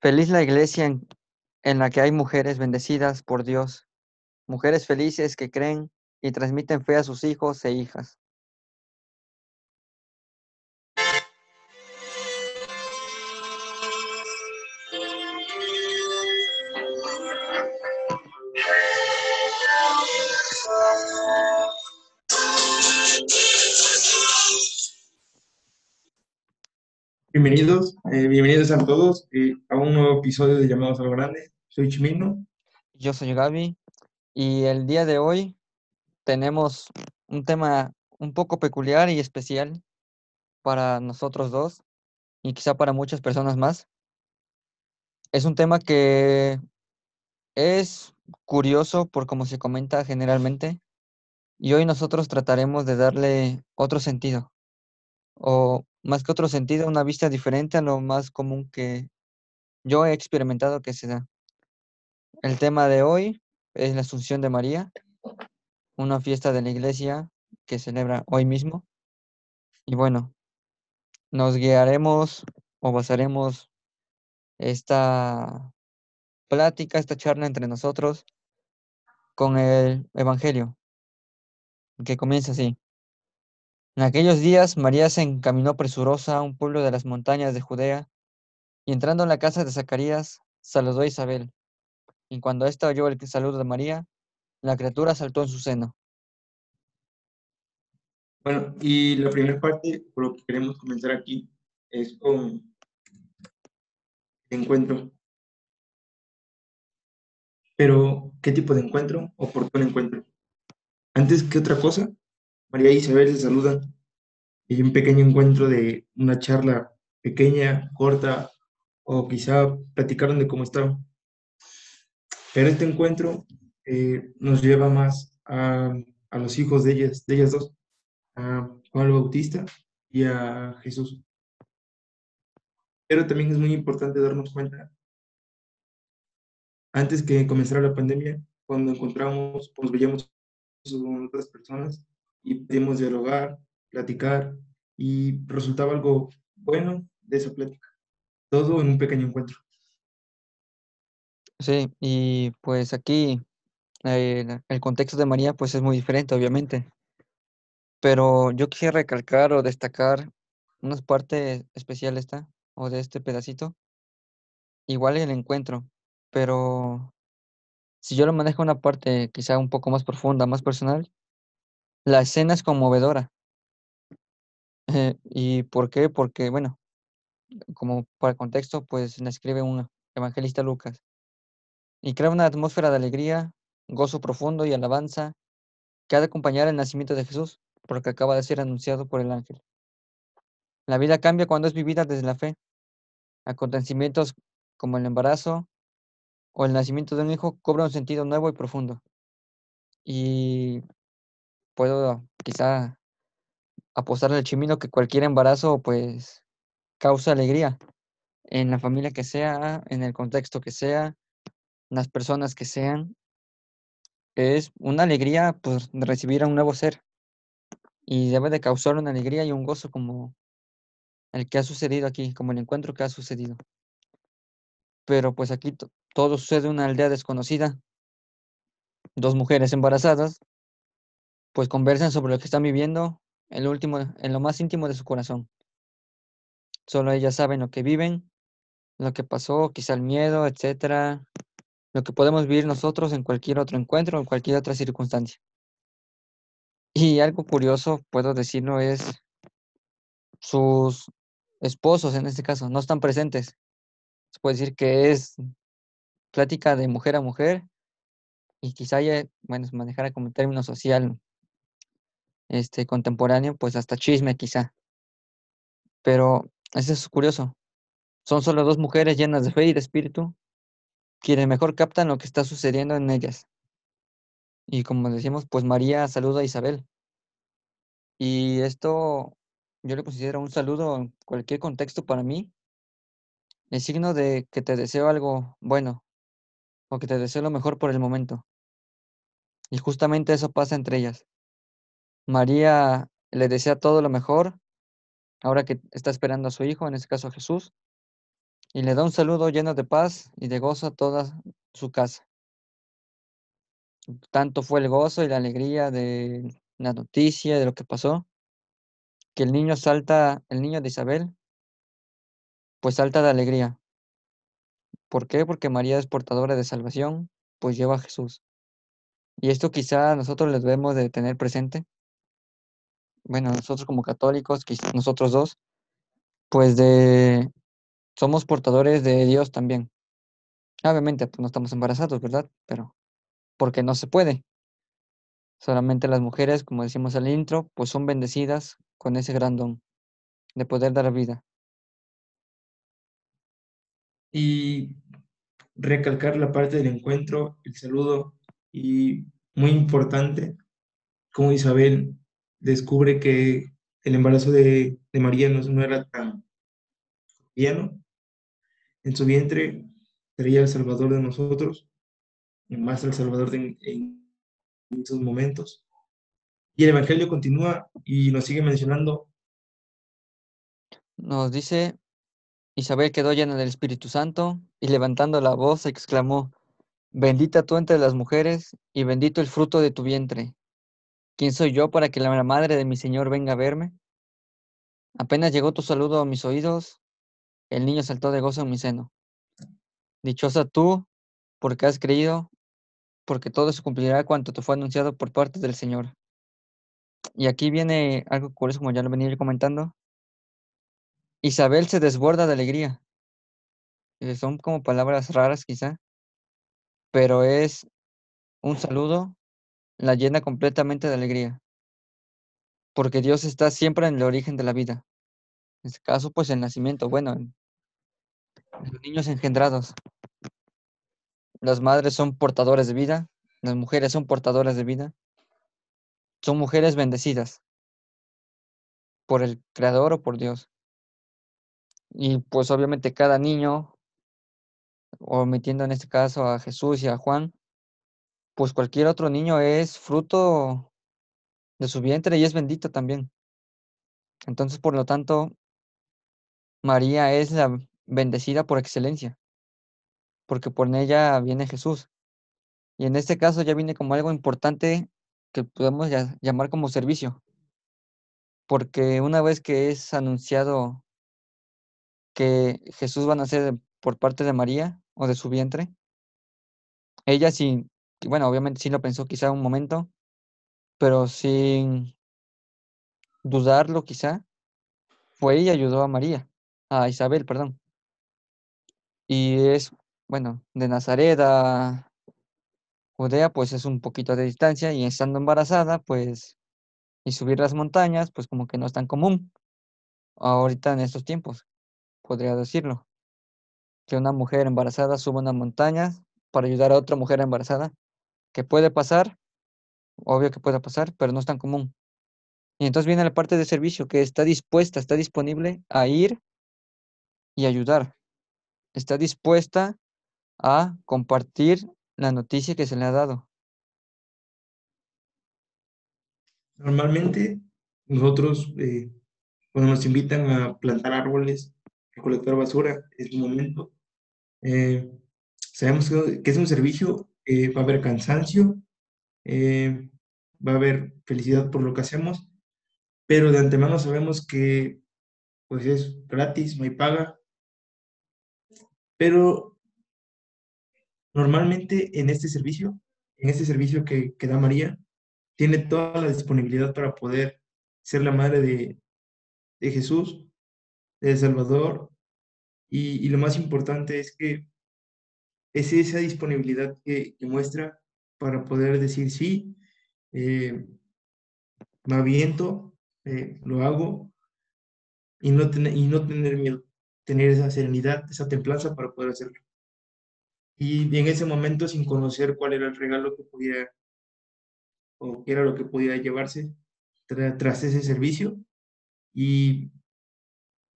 Feliz la iglesia en, la que hay mujeres bendecidas por Dios, mujeres felices que creen y transmiten fe a sus hijos e hijas. Bienvenidos, eh, bienvenidos a todos eh, a un nuevo episodio de Llamados a lo Grande. Soy Chimino. Yo soy Gaby y el día de hoy tenemos un tema un poco peculiar y especial para nosotros dos y quizá para muchas personas más. Es un tema que es curioso por como se comenta generalmente y hoy nosotros trataremos de darle otro sentido o más que otro sentido, una vista diferente a lo más común que yo he experimentado que se da. El tema de hoy es la Asunción de María, una fiesta de la iglesia que celebra hoy mismo. Y bueno, nos guiaremos o basaremos esta plática, esta charla entre nosotros con el Evangelio, que comienza así. En aquellos días María se encaminó presurosa a un pueblo de las montañas de Judea y entrando en la casa de Zacarías, saludó a Isabel. Y cuando ésta oyó el saludo de María, la criatura saltó en su seno. Bueno, y la primera parte, por lo que queremos comenzar aquí, es con encuentro. Pero, ¿qué tipo de encuentro o por qué encuentro? Antes que otra cosa, María Isabel se saludan. Y un pequeño encuentro de una charla pequeña, corta, o quizá platicaron de cómo estaban. Pero este encuentro eh, nos lleva más a, a, los hijos de ellas, de ellas dos, a Juan Bautista y a Jesús. Pero también es muy importante darnos cuenta, antes que comenzara la pandemia, cuando encontramos, pues veíamos con otras personas y pudimos dialogar, platicar y resultaba algo bueno de esa plática. Todo en un pequeño encuentro. Sí, y pues aquí eh, el contexto de María pues es muy diferente, obviamente. Pero yo quisiera recalcar o destacar una parte especial esta, o de este pedacito. Igual el encuentro, pero si yo lo manejo una parte quizá un poco más profunda, más personal, la escena es conmovedora. Eh, ¿Y por qué? Porque, bueno, como para el contexto, pues la escribe un evangelista Lucas. Y crea una atmósfera de alegría, gozo profundo y alabanza que ha de acompañar el nacimiento de Jesús, porque acaba de ser anunciado por el ángel. La vida cambia cuando es vivida desde la fe. Acontecimientos como el embarazo o el nacimiento de un hijo cobran un sentido nuevo y profundo. Y puedo quizá apostarle al chimino que cualquier embarazo pues causa alegría en la familia que sea, en el contexto que sea, las personas que sean. Es una alegría pues recibir a un nuevo ser y debe de causar una alegría y un gozo como el que ha sucedido aquí, como el encuentro que ha sucedido. Pero pues aquí todo sucede en una aldea desconocida. Dos mujeres embarazadas pues conversan sobre lo que están viviendo en lo último, en lo más íntimo de su corazón. Solo ellas saben lo que viven, lo que pasó, quizá el miedo, etcétera, lo que podemos vivir nosotros en cualquier otro encuentro, en cualquier otra circunstancia. Y algo curioso, puedo decirlo, es sus esposos, en este caso, no están presentes. Se puede decir que es plática de mujer a mujer y quizá ya, bueno, manejara como término social este, contemporáneo, pues hasta chisme quizá. Pero eso es curioso. Son solo dos mujeres llenas de fe y de espíritu quienes mejor captan lo que está sucediendo en ellas. Y como decimos, pues María saluda a Isabel. Y esto yo le considero un saludo en cualquier contexto para mí. El signo de que te deseo algo bueno o que te deseo lo mejor por el momento. Y justamente eso pasa entre ellas. María le desea todo lo mejor ahora que está esperando a su hijo, en este caso a Jesús. y le da un saludo lleno de paz y de gozo a toda su casa. Tanto fue el gozo y la alegría de la noticia, de lo que pasó, que el niño salta, el niño de Isabel, pues salta de alegría. ¿Por qué? Porque María es portadora de salvación, pues lleva a Jesús. Y esto quizá nosotros les debemos de tener presente. Bueno, nosotros como católicos, nosotros dos, pues de somos portadores de Dios también. Obviamente, pues no estamos embarazados, ¿verdad? Pero porque no se puede. Solamente las mujeres, como decimos al intro, pues son bendecidas con ese gran don de poder dar vida. Y recalcar la parte del encuentro, el saludo y muy importante, como Isabel descubre que el embarazo de, María no, no era tan lleno. En su vientre sería el Salvador de nosotros, más el Salvador de, en, en esos momentos. Y el Evangelio continúa y nos sigue mencionando. Nos dice, Isabel quedó llena del Espíritu Santo y levantando la voz exclamó, bendita tú entre las mujeres y bendito el fruto de tu vientre. ¿Quién soy yo para que la madre de mi Señor venga a verme? Apenas llegó tu saludo a mis oídos, el niño saltó de gozo en mi seno. Dichosa tú, porque has creído, porque todo se cumplirá cuanto te fue anunciado por parte del Señor. Y aquí viene algo curioso, como ya lo venía comentando. Isabel se desborda de alegría. Eh, son como palabras raras quizá, pero es un saludo, la llena completamente de alegría. Porque Dios está siempre en el origen de la vida. En este caso, pues el nacimiento, bueno, en, en los niños engendrados. Las madres son portadoras de vida, las mujeres son portadoras de vida. Son mujeres bendecidas por el Creador o por Dios. Y pues obviamente cada niño, omitiendo en este caso a Jesús y a Juan, pues cualquier otro niño es fruto de su vientre y es bendito también. Entonces, por lo tanto, María es la bendecida por excelencia, porque por ella viene Jesús. Y en este caso ya viene como algo importante que podemos llamar como servicio, porque una vez que es anunciado que Jesús va a nacer por parte de María o de su vientre, ella sin, bueno, obviamente sí lo pensó quizá un momento, pero sin dudarlo quizá, fue y ayudó a María, a Isabel, perdón. Y es, bueno, de Nazaret a Judea, pues es un poquito de distancia y estando embarazada, pues, y subir las montañas, pues como que no es tan común ahorita en estos tiempos, podría decirlo, que una mujer embarazada suba una montaña para ayudar a otra mujer embarazada, que puede pasar, obvio que puede pasar, pero no es tan común. Y entonces viene la parte de servicio, que está dispuesta, está disponible a ir y ayudar. Está dispuesta a compartir la noticia que se le ha dado. Normalmente nosotros, eh, cuando nos invitan a plantar árboles, recolectar basura, es un momento. eh, sabemos que es un servicio, va a haber cansancio, eh, va a haber felicidad por lo que hacemos, pero de antemano sabemos que pues es gratis, no hay paga, pero normalmente en este servicio, en este servicio que, que da María, tiene toda la disponibilidad para poder ser la madre de, de Jesús, de Salvador, y lo más importante es que es esa disponibilidad que, muestra para poder decir sí, eh, me aviento, eh, lo hago, y no, tener, y no tener miedo, tener esa serenidad, esa templanza para poder hacerlo. Y en ese momento, sin conocer cuál era el regalo que podía o qué era lo que podía llevarse tra- tras ese servicio, y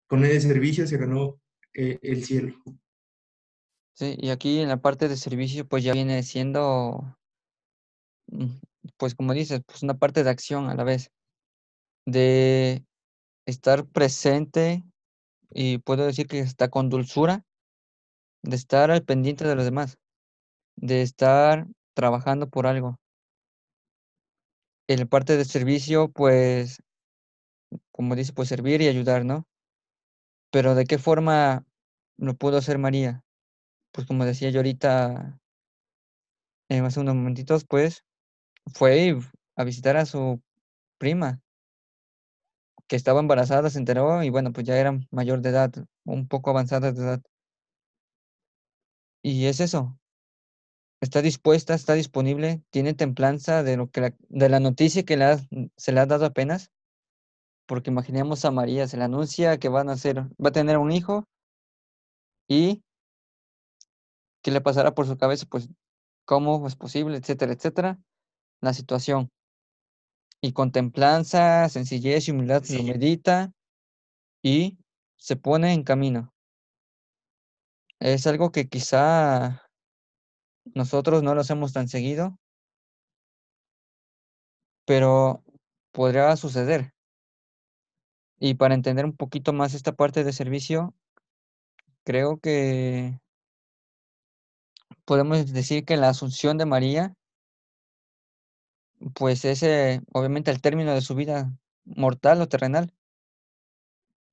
con ese servicio se ganó eh, el cielo. Sí, y aquí en la parte de servicio, pues ya viene siendo, mm, pues como dices, pues una parte de acción a la vez, de estar presente y puedo decir que está con dulzura de estar al pendiente de los demás, de estar trabajando por algo. En la parte de servicio, pues, como dice, pues servir y ayudar, ¿no? Pero ¿de qué forma lo pudo hacer María? Pues como decía yo ahorita, eh, hace unos momentitos, pues fue a visitar a su prima, que estaba embarazada, se enteró y bueno, pues ya era mayor de edad, un poco avanzada de edad. Y es eso, está dispuesta, está disponible, tiene templanza de lo que la, de la noticia que se le ha dado apenas, porque imaginemos a María, se le anuncia que van a va a tener un hijo y qué le pasará por su cabeza, pues cómo es posible, etcétera, etcétera, la situación. Y con templanza, sencillez y humildad lo Sí. medita y se pone en camino. Es algo que quizá nosotros no lo hacemos tan seguido, pero podría suceder. Y para entender un poquito más esta parte de servicio, creo que podemos decir que la asunción de María, pues es eh, obviamente el término de su vida mortal o terrenal,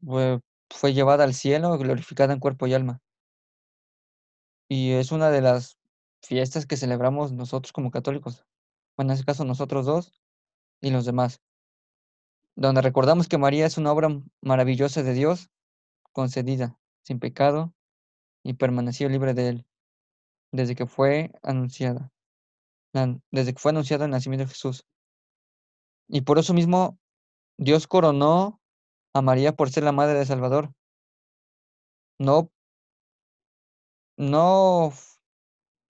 fue, fue llevada al cielo, glorificada en cuerpo y alma. Y es una de las fiestas que celebramos nosotros como católicos. Bueno, en este caso nosotros dos y los demás, donde recordamos que María es una obra maravillosa de Dios, concedida, sin pecado, y permaneció libre de él, desde que fue anunciada, desde que fue anunciado el nacimiento de Jesús. Y por eso mismo Dios coronó a María por ser la madre de Salvador. No, no,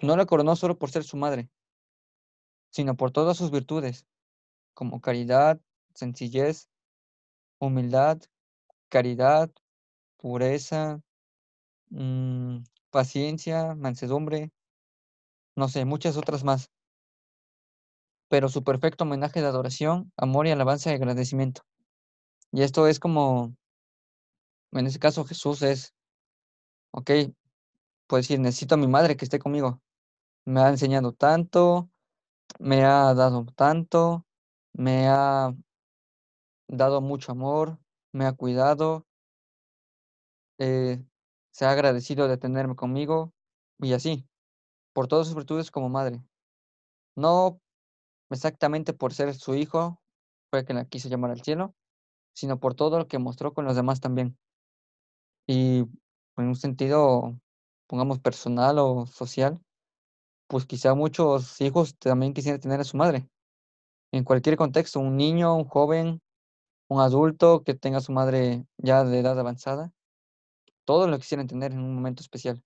no la coronó solo por ser su madre, sino por todas sus virtudes, como caridad, sencillez, humildad, caridad, pureza, mm, paciencia, mansedumbre, no sé, muchas otras más. Pero su perfecto homenaje de adoración, amor y alabanza y agradecimiento. Y esto es como, en este caso Jesús es, ok, puede decir, necesito a mi madre que esté conmigo. Me ha enseñado tanto, me ha dado tanto, me ha dado mucho amor, me ha cuidado, eh, se ha agradecido de tenerme conmigo y así, por todas sus virtudes como madre. No exactamente por ser su hijo, fue que la quiso llamar al cielo, sino por todo lo que mostró con los demás también. Y en un sentido, pongamos personal o social, pues quizá muchos hijos también quisieran tener a su madre. En cualquier contexto, un niño, un joven, un adulto que tenga su madre ya de edad avanzada, todos lo quisieran tener en un momento especial.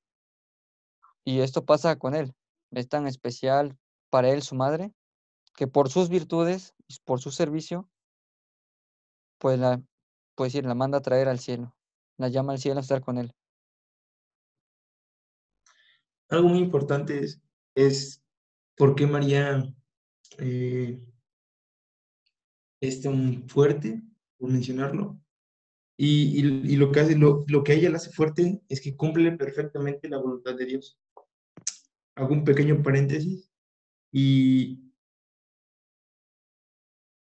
Y esto pasa con él. Es tan especial para él su madre, que por sus virtudes y por su servicio, pues la, decir, la manda a traer al cielo, la llama al cielo a estar con él. Algo muy importante es, es por qué María eh, es tan fuerte, por mencionarlo. Y, lo que hace, lo, que a ella la hace fuerte es que cumple perfectamente la voluntad de Dios. Hago un pequeño paréntesis y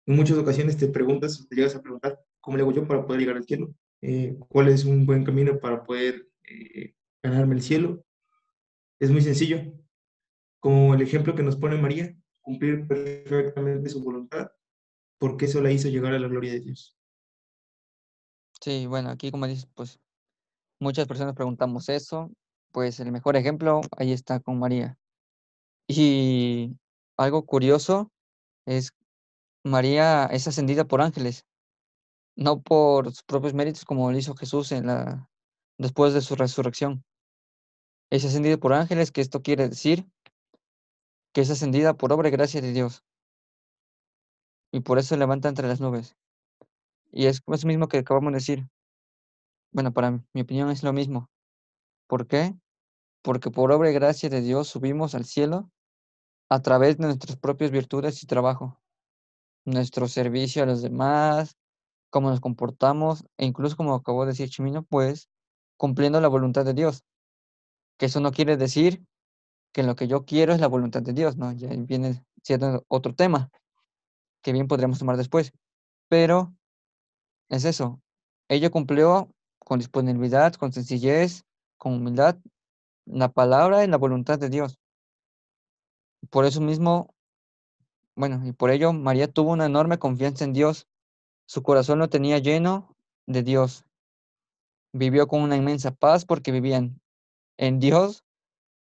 en muchas ocasiones te preguntas, te llegas a preguntar, ¿cómo le hago yo para poder llegar al cielo? Eh, ¿cuál es un buen camino para poder eh, ganarme el cielo? Es muy sencillo. Como el ejemplo que nos pone María, cumplir perfectamente su voluntad, porque eso la hizo llegar a la gloria de Dios. Sí, bueno, aquí como dices, pues muchas personas preguntamos eso, pues el mejor ejemplo ahí está con María. Y algo curioso es María es ascendida por ángeles, no por sus propios méritos como lo hizo Jesús después de su resurrección. Es ascendida por ángeles, que esto quiere decir que es ascendida por obra y gracia de Dios, y por eso levanta entre las nubes. Y es eso mismo que acabamos de decir. Bueno, para mi opinión es lo mismo. ¿Por qué? Porque por obra y gracia de Dios subimos al cielo a través de nuestras propias virtudes y trabajo, nuestro servicio a los demás, cómo nos comportamos, e incluso como acabó de decir Chimino, pues cumpliendo la voluntad de Dios. Que eso no quiere decir que lo que yo quiero es la voluntad de Dios, ¿no? Ya viene siendo otro tema que bien podríamos tomar después. Pero es eso. Ella cumplió con disponibilidad, con sencillez, con humildad, la palabra y la voluntad de Dios. Por eso mismo, bueno, y por ello María tuvo una enorme confianza en Dios. Su corazón lo tenía lleno de Dios. Vivió con una inmensa paz porque vivían en Dios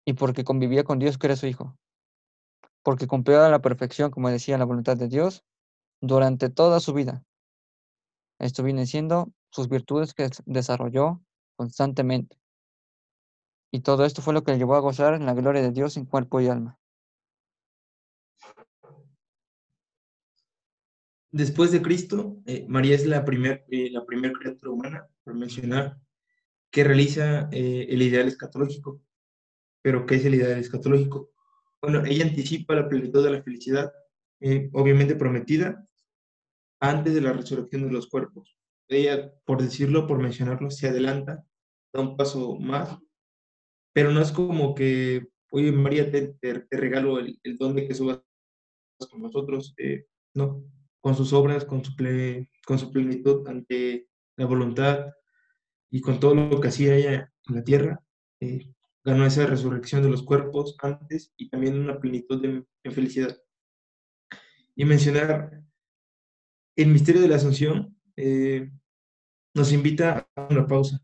y porque convivía con Dios que era su Hijo. Porque cumplió a la perfección, como decía, la voluntad de Dios durante toda su vida. Esto viene siendo sus virtudes que des- desarrolló constantemente. Y todo esto fue lo que le llevó a gozar en la gloria de Dios en cuerpo y alma. Después de Cristo, eh, María es la primera la primer criatura humana, por mencionar, que realiza eh, el ideal escatológico. ¿Pero qué es el ideal escatológico? Bueno, ella anticipa la plenitud de la felicidad, eh, obviamente prometida, antes de la resurrección de los cuerpos. Ella, por decirlo, por mencionarlo, se adelanta, da un paso más, pero no es como que, oye, María, te, te- te regalo el, el don de que subas con nosotros, eh, no, con sus obras, con su, ple- con su plenitud ante la voluntad y con todo lo que hacía ella en la tierra, eh, ganó esa resurrección de los cuerpos antes y también una plenitud de, de felicidad. Y mencionar el misterio de la Asunción eh, nos invita a una pausa.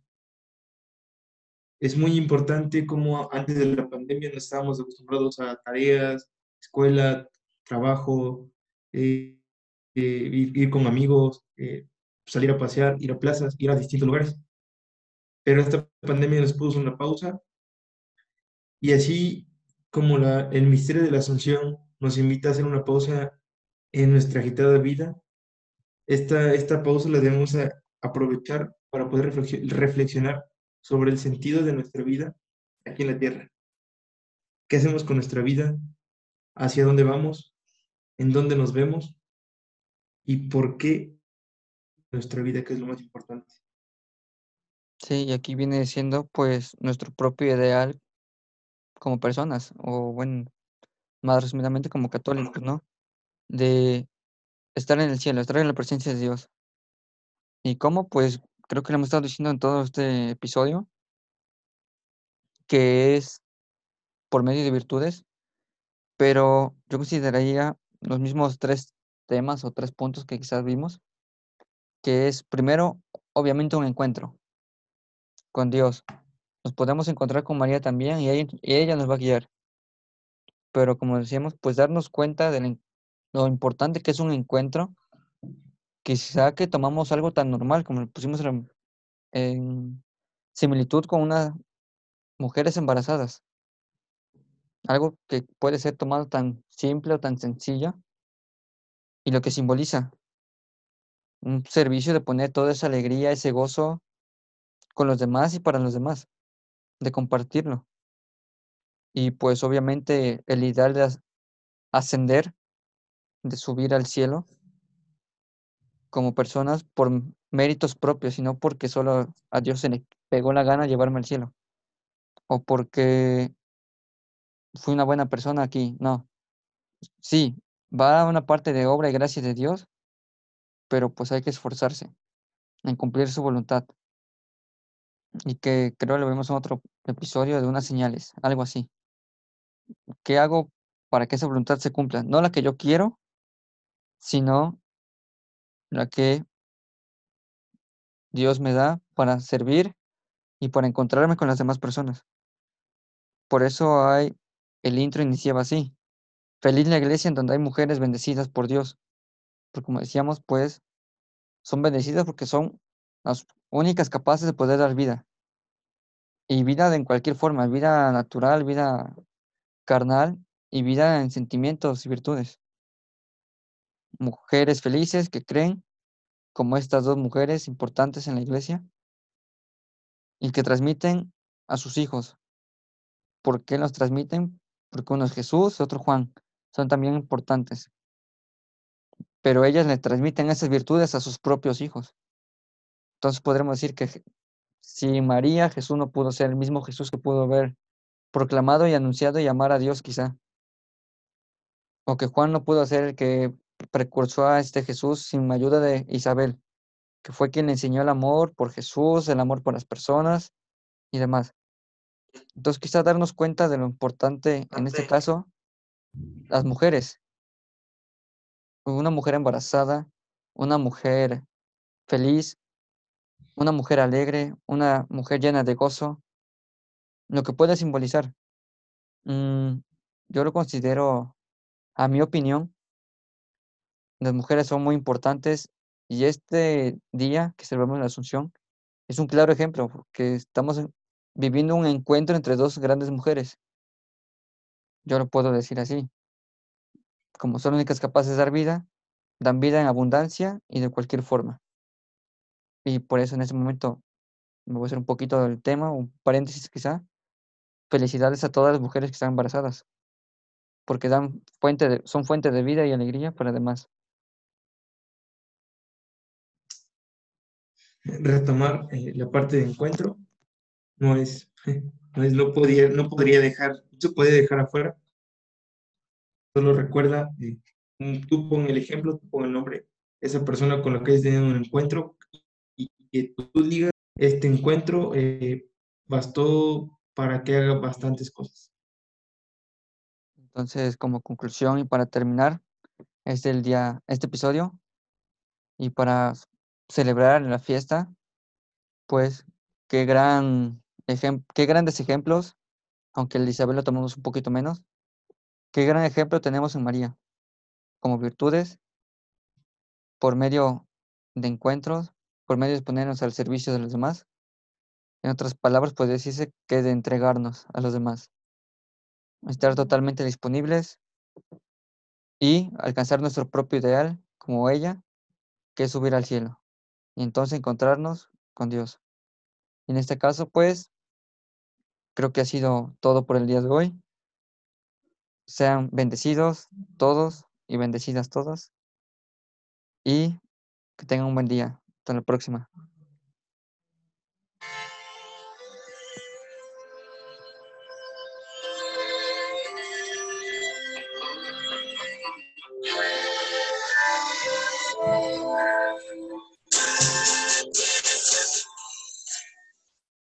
Es muy importante como antes de la pandemia no estábamos acostumbrados a tareas, escuela, trabajo, eh, eh, ir, con amigos, salir a pasear, ir a plazas, ir a distintos lugares. Pero esta pandemia nos puso una pausa y así como el misterio de la Asunción nos invita a hacer una pausa en nuestra agitada vida, esta, esta pausa la debemos aprovechar para poder reflexi- reflexionar sobre el sentido de nuestra vida aquí en la tierra. ¿Qué hacemos con nuestra vida? ¿Hacia dónde vamos? ¿En dónde nos vemos? ¿Y por qué nuestra vida, que es lo más importante? Sí, y aquí viene siendo pues nuestro propio ideal como personas, o bueno, más resumidamente como católicos, ¿no? De estar en el cielo, estar en la presencia de Dios. ¿Y cómo? Pues creo que lo hemos estado diciendo en todo este episodio, que es por medio de virtudes, pero yo consideraría los mismos tres temas o tres puntos que quizás vimos, que es primero, obviamente, un encuentro con Dios. Nos podemos encontrar con María también y ella, nos va a guiar. Pero como decíamos, pues darnos cuenta de la im- lo importante que es un encuentro, quizá que tomamos algo tan normal como lo pusimos en, en similitud con unas mujeres embarazadas, algo que puede ser tomado tan simple o tan sencillo y lo que simboliza un servicio de poner toda esa alegría, ese gozo con los demás y para los demás, de compartirlo. Y pues obviamente el ideal de as- ascender, de subir al cielo como personas por méritos propios y no porque solo a Dios se le pegó la gana llevarme al cielo o porque fui una buena persona aquí. No, sí, va a una parte de obra y gracia de Dios, pero pues hay que esforzarse en cumplir su voluntad y que creo lo vemos en otro episodio de unas señales, algo así. ¿Qué hago para que esa voluntad se cumpla? No la que yo quiero, sino la que Dios me da para servir y para encontrarme con las demás personas. Por eso hay, el intro iniciaba así. Feliz la iglesia en donde hay mujeres bendecidas por Dios. Porque como decíamos, pues son bendecidas porque son las únicas capaces de poder dar vida. Y vida de en cualquier forma, vida natural, vida carnal y vida en sentimientos y virtudes. Mujeres felices que creen, como estas dos mujeres importantes en la iglesia, y que transmiten a sus hijos. ¿Por qué los transmiten? Porque uno es Jesús, otro Juan. Son también importantes. Pero ellas le transmiten esas virtudes a sus propios hijos. Entonces podremos decir que si María, Jesús no pudo ser el mismo Jesús que pudo ver proclamado y anunciado y amar a Dios quizá. O que Juan no pudo ser el que precursó a este Jesús sin ayuda de Isabel, que fue quien le enseñó el amor por Jesús, el amor por las personas y demás. Entonces quizá darnos cuenta de lo importante en este caso, las mujeres. Una mujer embarazada, una mujer feliz, una mujer alegre, una mujer llena de gozo, lo que puede simbolizar. Mm, yo lo considero, a mi opinión, las mujeres son muy importantes y este día que celebramos la Asunción es un claro ejemplo, porque estamos en- viviendo un encuentro entre dos grandes mujeres. Yo lo puedo decir así. Como son únicas capaces de dar vida, dan vida en abundancia y de cualquier forma. Y por eso en ese momento me voy a hacer un poquito del tema, un paréntesis quizá. Felicidades a todas las mujeres que están embarazadas, porque dan fuente de, son fuente de vida y alegría para demás. Retomar eh, la parte de encuentro no es, no es, no podía, no podría dejar, no se puede dejar afuera. Solo recuerda, eh, tú pon el ejemplo, tú pon el nombre, esa persona con la que has tenido un encuentro y que tú digas, este encuentro eh, bastó para que haga bastantes cosas. Entonces, como conclusión y para terminar este el día, este episodio y para s- celebrar la fiesta, pues qué gran qué grandes ejemplos, aunque el Isabel lo tomamos un poquito menos, qué gran ejemplo tenemos en María, como virtudes, por medio de encuentros, por medio de ponernos al servicio de los demás. En otras palabras, puede decirse que de entregarnos a los demás, estar totalmente disponibles y alcanzar nuestro propio ideal, como ella, que es subir al cielo, y entonces encontrarnos con Dios. En este caso, pues, creo que ha sido todo por el día de hoy. Sean bendecidos todos y bendecidas todas y que tengan un buen día. Hasta la próxima.